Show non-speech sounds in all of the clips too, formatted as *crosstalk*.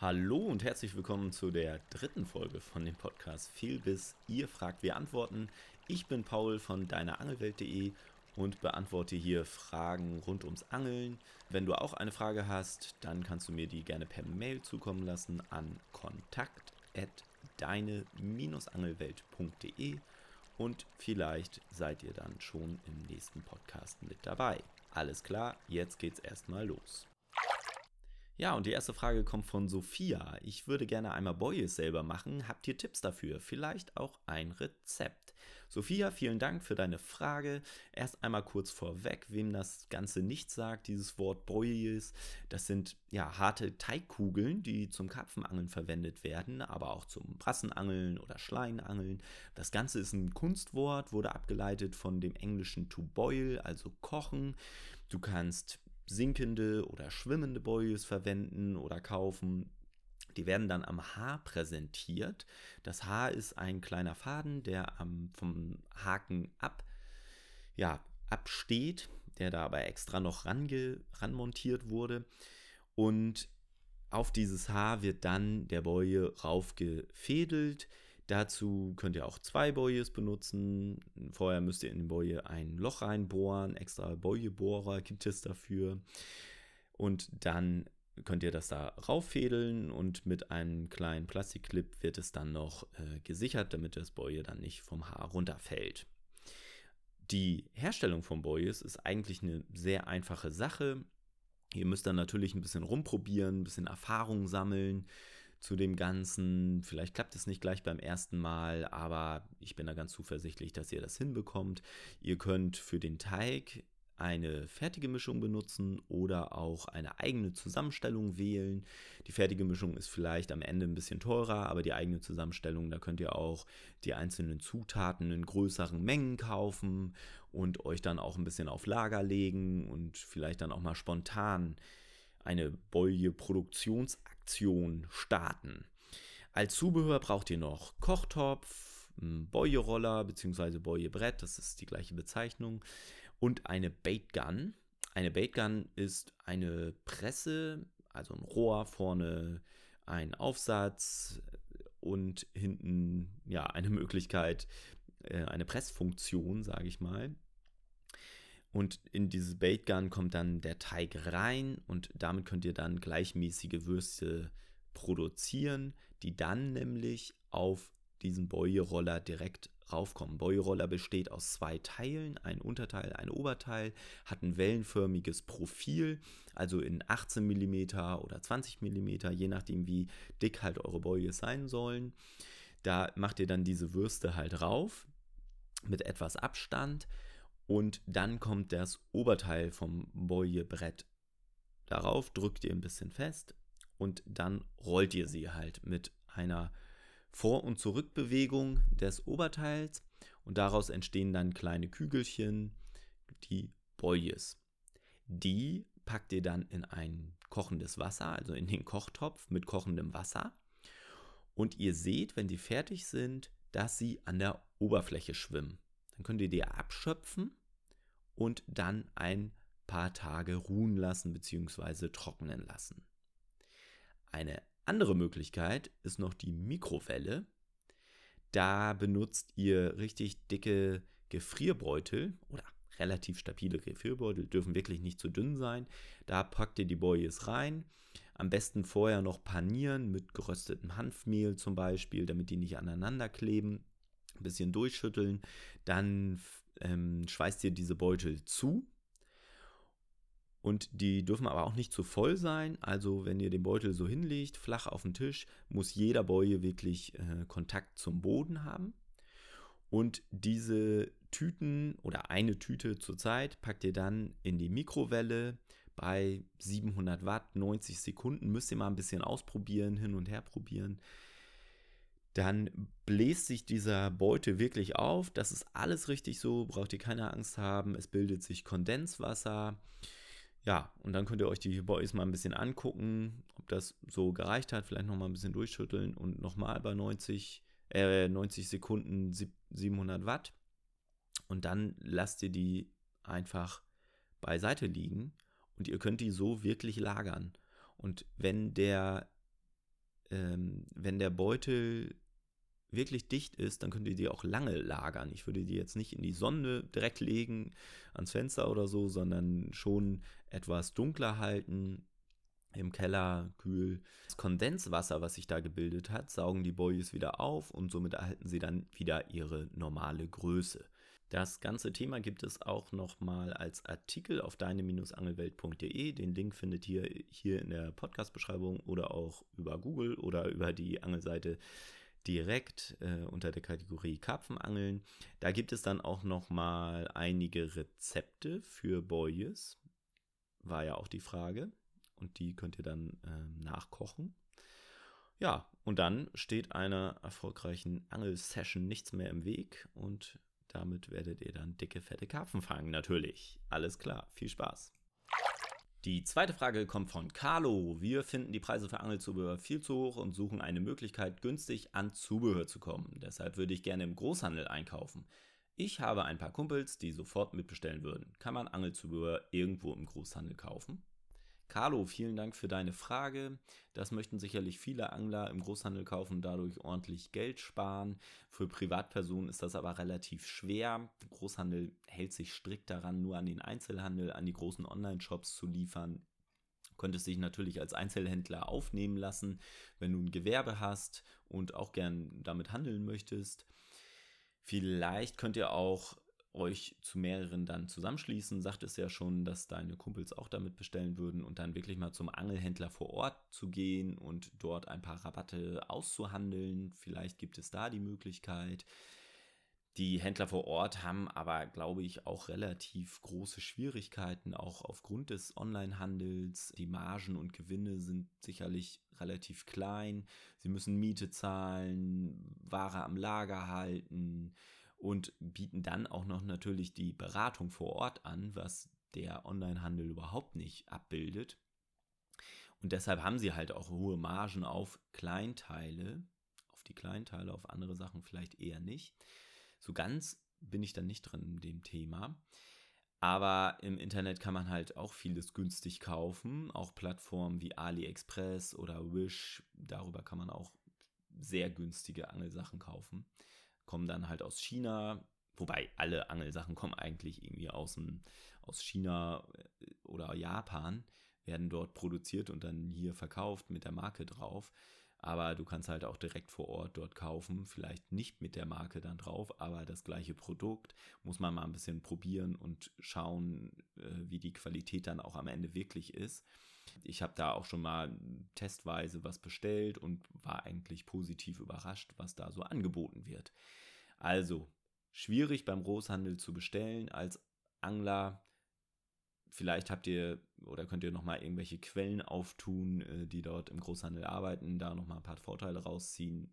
Hallo und herzlich willkommen zu der dritten Folge von dem Podcast Fehlbiss. Ihr fragt, wir antworten. Ich bin Paul von deinerangelwelt.de und beantworte hier Fragen rund ums Angeln. Wenn du auch eine Frage hast, dann kannst du mir die gerne per Mail zukommen lassen an kontakt@deine-angelwelt.de und vielleicht seid ihr dann schon im nächsten Podcast mit dabei. Alles klar, jetzt geht's erstmal los. Ja, und die erste Frage kommt von Sophia. Ich würde gerne einmal Boyes selber machen. Habt ihr Tipps dafür? Vielleicht auch ein Rezept. Sophia, vielen Dank für deine Frage. Erst einmal kurz vorweg, wem das Ganze nicht sagt, dieses Wort Boyes, das sind ja harte Teigkugeln, die zum Karpfenangeln verwendet werden, aber auch zum Brassenangeln oder Schleinangeln. Das Ganze ist ein Kunstwort, wurde abgeleitet von dem englischen to boil, also kochen. Du kannst sinkende oder schwimmende Boyes verwenden oder kaufen. Die werden dann am Haar präsentiert. Das Haar ist ein kleiner Faden, der am, vom Haken ab, ja, absteht, der da aber extra noch range, ranmontiert wurde. Und auf dieses Haar wird dann der Boje raufgefädelt. Dazu könnt ihr auch zwei Bojes benutzen. Vorher müsst ihr in den Boje ein Loch reinbohren. Extra Bojebohrer gibt es dafür. Und dann könnt ihr das da rauffädeln und mit einem kleinen Plastikclip wird es dann noch äh, gesichert, damit das Boje dann nicht vom Haar runterfällt. Die Herstellung von Bojes ist eigentlich eine sehr einfache Sache. Ihr müsst dann natürlich ein bisschen rumprobieren, ein bisschen Erfahrung sammeln zu dem Ganzen. Vielleicht klappt es nicht gleich beim ersten Mal, aber ich bin da ganz zuversichtlich, dass ihr das hinbekommt. Ihr könnt für den Teig eine fertige Mischung benutzen oder auch eine eigene Zusammenstellung wählen. Die fertige Mischung ist vielleicht am Ende ein bisschen teurer, aber die eigene Zusammenstellung, da könnt ihr auch die einzelnen Zutaten in größeren Mengen kaufen und euch dann auch ein bisschen auf Lager legen und vielleicht dann auch mal spontan eine Boje-Produktionsaktion starten. Als Zubehör braucht ihr noch Kochtopf, Boje-Roller bzw. Boje-Brett, das ist die gleiche Bezeichnung, und eine Baitgun. Eine Baitgun ist eine Presse, also ein Rohr, vorne ein Aufsatz und hinten ja eine Möglichkeit, äh, eine Pressfunktion, sage ich mal. Und in dieses Baitgun kommt dann der Teig rein und damit könnt ihr dann gleichmäßige Würste produzieren, die dann nämlich auf diesen Boje-Roller direkt raufkommen. Boje-Roller besteht aus zwei Teilen, ein Unterteil, ein Oberteil, hat ein wellenförmiges Profil, also in 18 mm oder 20 mm, je nachdem wie dick halt eure Boje sein sollen. Da macht ihr dann diese Würste halt rauf mit etwas Abstand und dann kommt das Oberteil vom Boje-Brett darauf, drückt ihr ein bisschen fest und dann rollt ihr sie halt mit einer Vor- und Zurückbewegung des Oberteils und daraus entstehen dann kleine Kügelchen, die Boyes. Die packt ihr dann in ein kochendes Wasser, also in den Kochtopf mit kochendem Wasser. Und ihr seht, wenn die fertig sind, dass sie an der Oberfläche schwimmen. Dann könnt ihr die abschöpfen und dann ein paar Tage ruhen lassen bzw. trocknen lassen. Eine andere Möglichkeit ist noch die Mikrowelle. Da benutzt ihr richtig dicke Gefrierbeutel oder relativ stabile Gefrierbeutel, dürfen wirklich nicht zu dünn sein. Da packt ihr die Boyes rein. Am besten vorher noch panieren mit geröstetem Hanfmehl zum Beispiel, damit die nicht aneinander kleben. Ein bisschen durchschütteln. Dann ähm, schweißt ihr diese Beutel zu. Und die dürfen aber auch nicht zu voll sein. Also wenn ihr den Beutel so hinlegt, flach auf den Tisch, muss jeder Boje wirklich äh, Kontakt zum Boden haben. Und diese Tüten oder eine Tüte zur Zeit packt ihr dann in die Mikrowelle bei 700 Watt, 90 Sekunden. Müsst ihr mal ein bisschen ausprobieren, hin und her probieren dann bläst sich dieser Beutel wirklich auf. Das ist alles richtig so, braucht ihr keine Angst haben. Es bildet sich Kondenswasser. Ja, und dann könnt ihr euch die Boys mal ein bisschen angucken, ob das so gereicht hat. Vielleicht nochmal ein bisschen durchschütteln und nochmal bei 90, äh, 90 Sekunden 700 Watt. Und dann lasst ihr die einfach beiseite liegen und ihr könnt die so wirklich lagern. Und wenn der ähm, wenn der Beutel wirklich dicht ist, dann könnt ihr die auch lange lagern. Ich würde die jetzt nicht in die Sonne direkt legen, ans Fenster oder so, sondern schon etwas dunkler halten, im Keller kühl. Das Kondenswasser, was sich da gebildet hat, saugen die Boyes wieder auf und somit erhalten sie dann wieder ihre normale Größe. Das ganze Thema gibt es auch nochmal als Artikel auf deine-angelwelt.de. Den Link findet ihr hier in der Podcast-Beschreibung oder auch über Google oder über die Angelseite direkt äh, unter der Kategorie Karpfenangeln. Da gibt es dann auch nochmal einige Rezepte für Boyes. War ja auch die Frage. Und die könnt ihr dann äh, nachkochen. Ja, und dann steht einer erfolgreichen Angelsession nichts mehr im Weg und damit werdet ihr dann dicke, fette Karpfen fangen, natürlich. Alles klar, viel Spaß. Die zweite Frage kommt von Carlo. Wir finden die Preise für Angelzubehör viel zu hoch und suchen eine Möglichkeit, günstig an Zubehör zu kommen. Deshalb würde ich gerne im Großhandel einkaufen. Ich habe ein paar Kumpels, die sofort mitbestellen würden. Kann man Angelzubehör irgendwo im Großhandel kaufen? Carlo, vielen Dank für deine Frage. Das möchten sicherlich viele Angler im Großhandel kaufen, dadurch ordentlich Geld sparen. Für Privatpersonen ist das aber relativ schwer. Der Großhandel hält sich strikt daran, nur an den Einzelhandel, an die großen Online-Shops zu liefern. Könntest dich natürlich als Einzelhändler aufnehmen lassen, wenn du ein Gewerbe hast und auch gern damit handeln möchtest. Vielleicht könnt ihr auch euch zu mehreren dann zusammenschließen. Sagt es ja schon, dass deine Kumpels auch damit bestellen würden und dann wirklich mal zum Angelhändler vor Ort zu gehen und dort ein paar Rabatte auszuhandeln. Vielleicht gibt es da die Möglichkeit. Die Händler vor Ort haben aber, glaube ich, auch relativ große Schwierigkeiten, auch aufgrund des Onlinehandels. Die Margen und Gewinne sind sicherlich relativ klein. Sie müssen Miete zahlen, Ware am Lager halten und bieten dann auch noch natürlich die Beratung vor Ort an, was der Onlinehandel überhaupt nicht abbildet. Und deshalb haben sie halt auch hohe Margen auf Kleinteile, auf die Kleinteile, auf andere Sachen vielleicht eher nicht. So ganz bin ich dann nicht drin in dem Thema. Aber im Internet kann man halt auch vieles günstig kaufen. Auch Plattformen wie AliExpress oder Wish, darüber kann man auch sehr günstige Angelsachen kaufen kommen dann halt aus China, wobei alle Angelsachen kommen eigentlich irgendwie aus, dem, aus China äh, oder Japan, werden dort produziert und dann hier verkauft mit der Marke drauf. Aber du kannst halt auch direkt vor Ort dort kaufen, vielleicht nicht mit der Marke dann drauf, aber das gleiche Produkt muss man mal ein bisschen probieren und schauen, äh, wie die Qualität dann auch am Ende wirklich ist. Ich habe da auch schon mal testweise was bestellt und war eigentlich positiv überrascht, was da so angeboten wird. Also, schwierig beim Großhandel zu bestellen als Angler. Vielleicht habt ihr oder könnt ihr nochmal irgendwelche Quellen auftun, äh, die dort im Großhandel arbeiten, da nochmal ein paar Vorteile rausziehen.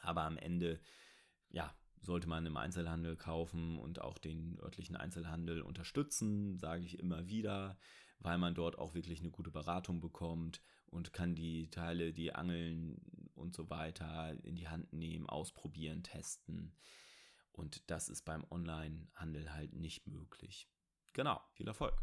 Aber am Ende, ja, sollte man im Einzelhandel kaufen und auch den örtlichen Einzelhandel unterstützen, sage ich immer wieder weil man dort auch wirklich eine gute Beratung bekommt und kann die Teile, die Angeln und so weiter in die Hand nehmen, ausprobieren, testen. Und das ist beim Online-Handel halt nicht möglich. Genau, viel Erfolg.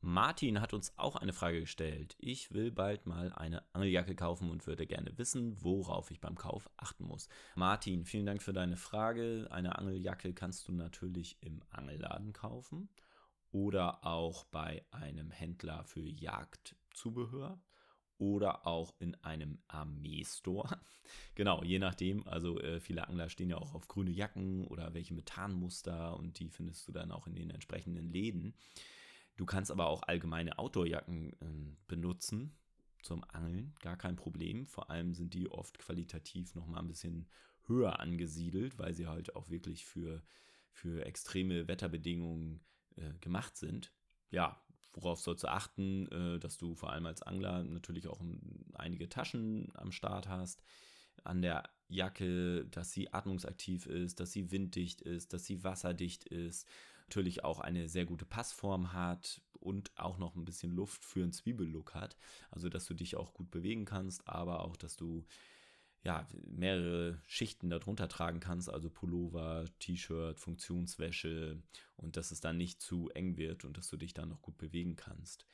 Martin hat uns auch eine Frage gestellt. Ich will bald mal eine Angeljacke kaufen und würde gerne wissen, worauf ich beim Kauf achten muss. Martin, vielen Dank für deine Frage. Eine Angeljacke kannst du natürlich im Angelladen kaufen oder auch bei einem Händler für Jagdzubehör oder auch in einem Armeestore. *laughs* genau, je nachdem. Also äh, viele Angler stehen ja auch auf grüne Jacken oder welche Methanmuster und die findest du dann auch in den entsprechenden Läden. Du kannst aber auch allgemeine Outdoorjacken äh, benutzen zum Angeln, gar kein Problem. Vor allem sind die oft qualitativ nochmal ein bisschen höher angesiedelt, weil sie halt auch wirklich für, für extreme Wetterbedingungen äh, gemacht sind. Ja, worauf sollst du achten, äh, dass du vor allem als Angler natürlich auch einige Taschen am Start hast. An der Jacke, dass sie atmungsaktiv ist, dass sie winddicht ist, dass sie wasserdicht ist, natürlich auch eine sehr gute Passform hat und auch noch ein bisschen Luft für einen Zwiebellook hat. Also, dass du dich auch gut bewegen kannst, aber auch, dass du ja, mehrere Schichten darunter tragen kannst, also Pullover, T-Shirt, Funktionswäsche und dass es dann nicht zu eng wird und dass du dich dann noch gut bewegen kannst.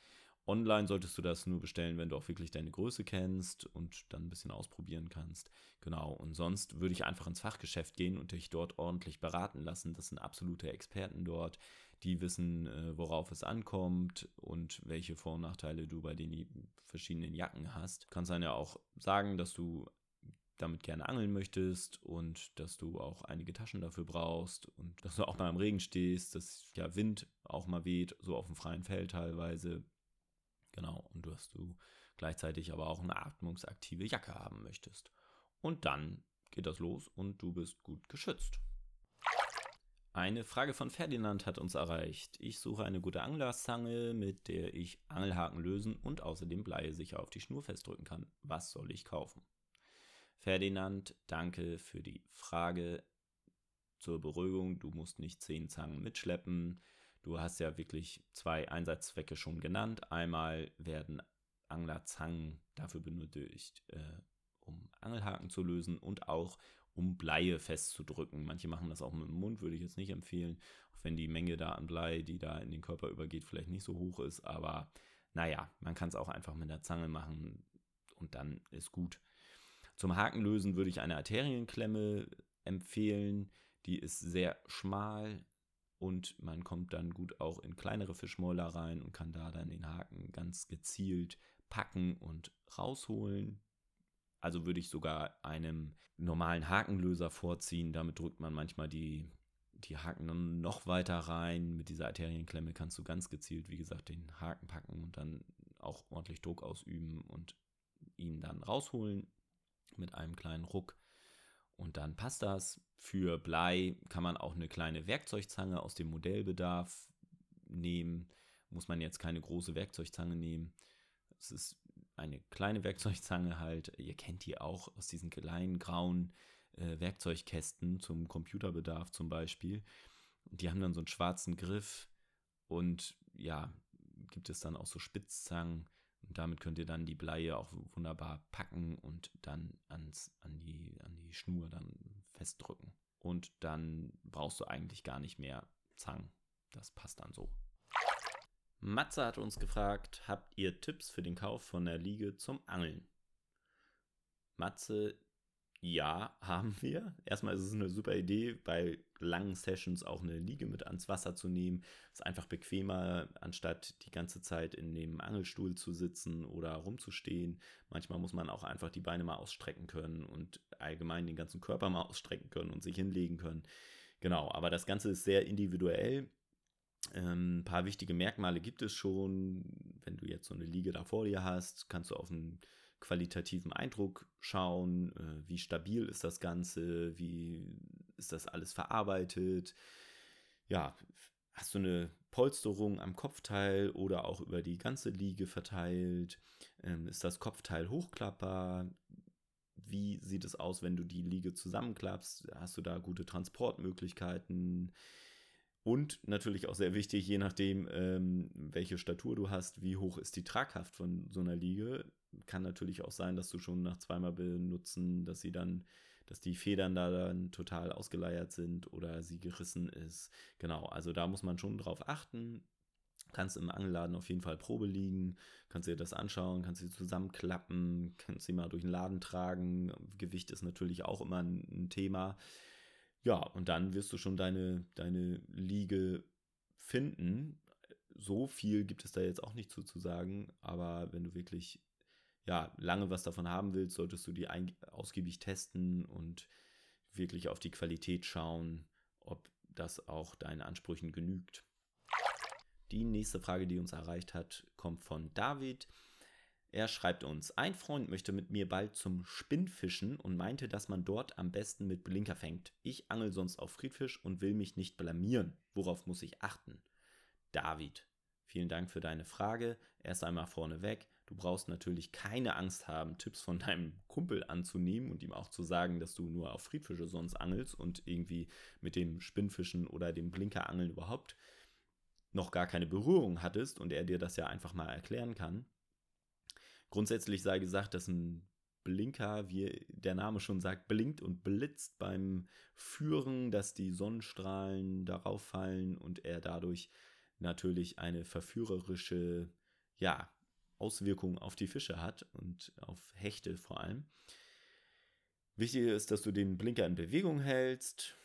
Online solltest du das nur bestellen, wenn du auch wirklich deine Größe kennst und dann ein bisschen ausprobieren kannst. Genau. Und sonst würde ich einfach ins Fachgeschäft gehen und dich dort ordentlich beraten lassen. Das sind absolute Experten dort, die wissen, äh, worauf es ankommt und welche Vor- und Nachteile du bei den verschiedenen Jacken hast. Du kannst dann ja auch sagen, dass du damit gerne angeln möchtest und dass du auch einige Taschen dafür brauchst und dass du auch mal im Regen stehst, dass ja Wind auch mal weht, so auf dem freien Feld teilweise. Genau, und dass du gleichzeitig aber auch eine atmungsaktive Jacke haben möchtest. Und dann geht das los und du bist gut geschützt. Eine Frage von Ferdinand hat uns erreicht. Ich suche eine gute Anglerzange, mit der ich Angelhaken lösen und außerdem Bleie sicher auf die Schnur festdrücken kann. Was soll ich kaufen? Ferdinand, danke für die Frage. Zur Beruhigung, du musst nicht zehn Zangen mitschleppen. Du hast ja wirklich zwei Einsatzzwecke schon genannt. Einmal werden Anglerzangen dafür benötigt, äh, um Angelhaken zu lösen und auch um Bleie festzudrücken. Manche machen das auch mit dem Mund, würde ich jetzt nicht empfehlen, auch wenn die Menge da an Blei, die da in den Körper übergeht, vielleicht nicht so hoch ist. Aber naja, man kann es auch einfach mit der Zange machen und dann ist gut. Zum Hakenlösen würde ich eine Arterienklemme empfehlen. Die ist sehr schmal, und man kommt dann gut auch in kleinere Fischmäuler rein und kann da dann den Haken ganz gezielt packen und rausholen. Also würde ich sogar einem normalen Hakenlöser vorziehen. Damit drückt man manchmal die, die Haken noch weiter rein. Mit dieser Arterienklemme kannst du ganz gezielt, wie gesagt, den Haken packen und dann auch ordentlich Druck ausüben und ihn dann rausholen mit einem kleinen Ruck. Und dann passt das. Für Blei kann man auch eine kleine Werkzeugzange aus dem Modellbedarf nehmen. Muss man jetzt keine große Werkzeugzange nehmen. Es ist eine kleine Werkzeugzange halt. Ihr kennt die auch aus diesen kleinen grauen äh, Werkzeugkästen zum Computerbedarf zum Beispiel. Die haben dann so einen schwarzen Griff und ja, gibt es dann auch so Spitzzangen. Damit könnt ihr dann die Bleie auch wunderbar packen und dann ans, an, die, an die Schnur dann festdrücken. Und dann brauchst du eigentlich gar nicht mehr Zangen. Das passt dann so. Matze hat uns gefragt, habt ihr Tipps für den Kauf von der Liege zum Angeln? Matze, ja, haben wir. Erstmal ist es eine super Idee, bei langen Sessions auch eine Liege mit ans Wasser zu nehmen. Ist einfach bequemer, anstatt die ganze Zeit in dem Angelstuhl zu sitzen oder rumzustehen. Manchmal muss man auch einfach die Beine mal ausstrecken können und allgemein den ganzen Körper mal ausstrecken können und sich hinlegen können. Genau, aber das Ganze ist sehr individuell. Ähm, ein paar wichtige Merkmale gibt es schon. Wenn du jetzt so eine Liege da vor dir hast, kannst du auf einen qualitativen Eindruck schauen, äh, wie stabil ist das Ganze, wie ist das alles verarbeitet. Ja, hast du eine Polsterung am Kopfteil oder auch über die ganze Liege verteilt? Ähm, ist das Kopfteil hochklappbar? Wie sieht es aus, wenn du die Liege zusammenklappst? Hast du da gute Transportmöglichkeiten? Und natürlich auch sehr wichtig, je nachdem, ähm, welche Statur du hast, wie hoch ist die Tragkraft von so einer Liege. Kann natürlich auch sein, dass du schon nach zweimal benutzen, dass sie dann, dass die Federn da dann total ausgeleiert sind oder sie gerissen ist. Genau, also da muss man schon drauf achten. Kannst im Angelladen auf jeden Fall Probe liegen, kannst dir das anschauen, kannst sie zusammenklappen, kannst sie mal durch den Laden tragen. Gewicht ist natürlich auch immer ein, ein Thema. Ja, und dann wirst du schon deine, deine Liege finden. So viel gibt es da jetzt auch nicht zu, zu sagen, aber wenn du wirklich ja, lange was davon haben willst, solltest du die ausgiebig testen und wirklich auf die Qualität schauen, ob das auch deinen Ansprüchen genügt. Die nächste Frage, die uns erreicht hat, kommt von David. Er schreibt uns, ein Freund möchte mit mir bald zum Spinnfischen und meinte, dass man dort am besten mit Blinker fängt. Ich angel sonst auf Friedfisch und will mich nicht blamieren. Worauf muss ich achten? David, vielen Dank für deine Frage. Erst einmal vorneweg. Du brauchst natürlich keine Angst haben, Tipps von deinem Kumpel anzunehmen und ihm auch zu sagen, dass du nur auf Friedfische sonst angelst und irgendwie mit dem Spinnfischen oder dem Blinkerangeln überhaupt noch gar keine Berührung hattest und er dir das ja einfach mal erklären kann. Grundsätzlich sei gesagt, dass ein Blinker, wie der Name schon sagt, blinkt und blitzt beim Führen, dass die Sonnenstrahlen darauf fallen und er dadurch natürlich eine verführerische ja, Auswirkungen auf die Fische hat und auf Hechte vor allem. Wichtig ist, dass du den Blinker in Bewegung hältst.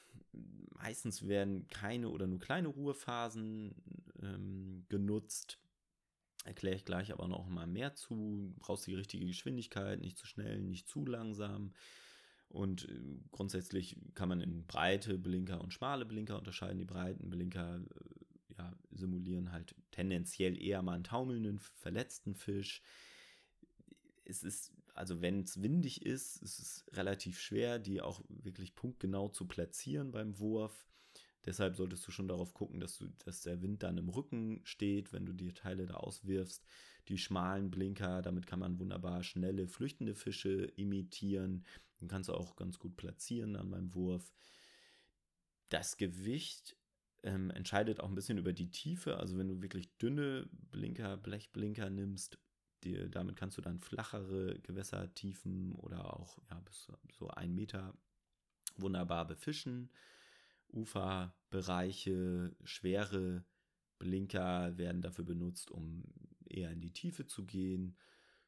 Meistens werden keine oder nur kleine Ruhephasen ähm, genutzt. Erkläre ich gleich aber noch mal mehr zu. Du brauchst die richtige Geschwindigkeit, nicht zu schnell, nicht zu langsam. Und äh, grundsätzlich kann man in breite Blinker und schmale Blinker unterscheiden. Die breiten Blinker äh, ja, simulieren halt tendenziell eher mal einen taumelnden, verletzten Fisch. Es ist, also wenn es windig ist, ist es relativ schwer, die auch wirklich punktgenau zu platzieren beim Wurf. Deshalb solltest du schon darauf gucken, dass, du, dass der Wind dann im Rücken steht, wenn du die Teile da auswirfst. Die schmalen Blinker, damit kann man wunderbar schnelle, flüchtende Fische imitieren. Den kannst du auch ganz gut platzieren an meinem Wurf. Das Gewicht ähm, entscheidet auch ein bisschen über die Tiefe. Also wenn du wirklich dünne Blinker, Blechblinker nimmst, die, damit kannst du dann flachere Gewässertiefen oder auch ja, bis so ein Meter wunderbar befischen. Uferbereiche, schwere Blinker werden dafür benutzt, um eher in die Tiefe zu gehen.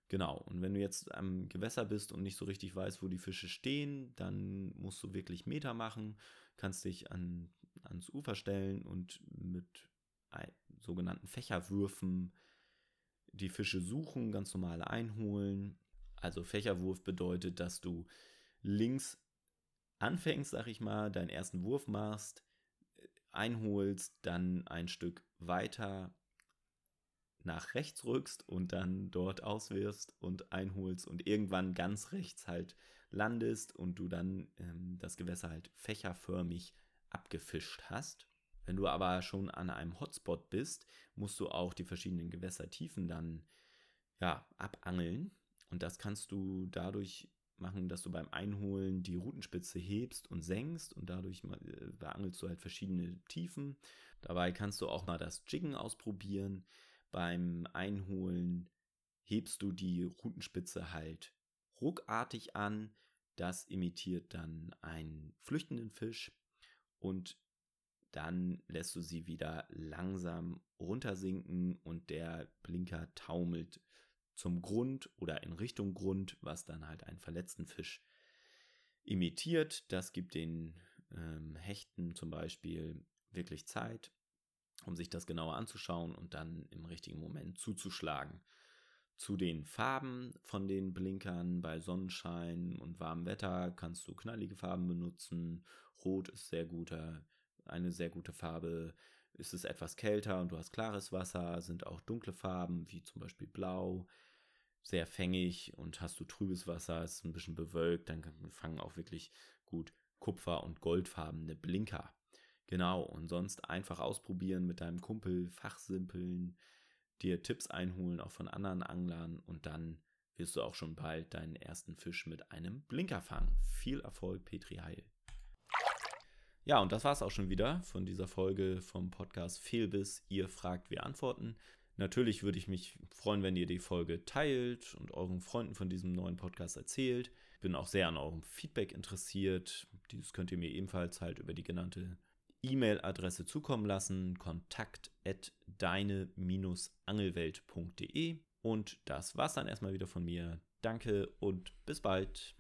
Genau, und wenn du jetzt am Gewässer bist und nicht so richtig weißt, wo die Fische stehen, dann musst du wirklich Meter machen, kannst dich an, ans Ufer stellen und mit sogenannten Fächerwürfen die Fische suchen, ganz normal einholen. Also Fächerwurf bedeutet, dass du links anfängst, sag ich mal, deinen ersten Wurf machst, einholst, dann ein Stück weiter nach rechts rückst und dann dort auswirfst und einholst und irgendwann ganz rechts halt landest und du dann ähm, das Gewässer halt fächerförmig abgefischt hast. Wenn du aber schon an einem Hotspot bist, musst du auch die verschiedenen Gewässertiefen dann ja, abangeln. Und das kannst du dadurch machen, dass du beim Einholen die Routenspitze hebst und senkst und dadurch äh, beangelst du halt verschiedene Tiefen. Dabei kannst du auch mal das Jiggen ausprobieren. Beim Einholen hebst du die Routenspitze halt ruckartig an. Das imitiert dann einen flüchtenden Fisch und dann lässt du sie wieder langsam runtersinken und der Blinker taumelt zum Grund oder in Richtung Grund, was dann halt einen verletzten Fisch imitiert. Das gibt den ähm, Hechten zum Beispiel wirklich Zeit, um sich das genauer anzuschauen und dann im richtigen Moment zuzuschlagen. Zu den Farben von den Blinkern bei Sonnenschein und warmem Wetter kannst du knallige Farben benutzen. Rot ist sehr guter, eine sehr gute Farbe. Ist es etwas kälter und du hast klares Wasser, sind auch dunkle Farben wie zum Beispiel Blau sehr fängig und hast du trübes Wasser, ist ein bisschen bewölkt, dann fangen auch wirklich gut Kupfer- und Goldfarbene Blinker. Genau, und sonst einfach ausprobieren mit deinem Kumpel, fachsimpeln, dir Tipps einholen, auch von anderen Anglern und dann wirst du auch schon bald deinen ersten Fisch mit einem Blinker fangen. Viel Erfolg, Petri Heil. Ja, und das war es auch schon wieder von dieser Folge vom Podcast Fehlbiss. Ihr fragt, wir antworten. Natürlich würde ich mich freuen, wenn ihr die Folge teilt und euren Freunden von diesem neuen Podcast erzählt. Bin auch sehr an eurem Feedback interessiert. Dieses könnt ihr mir ebenfalls halt über die genannte E-Mail-Adresse zukommen lassen: kontakt@deine-angelwelt.de. Und das war's dann erstmal wieder von mir. Danke und bis bald.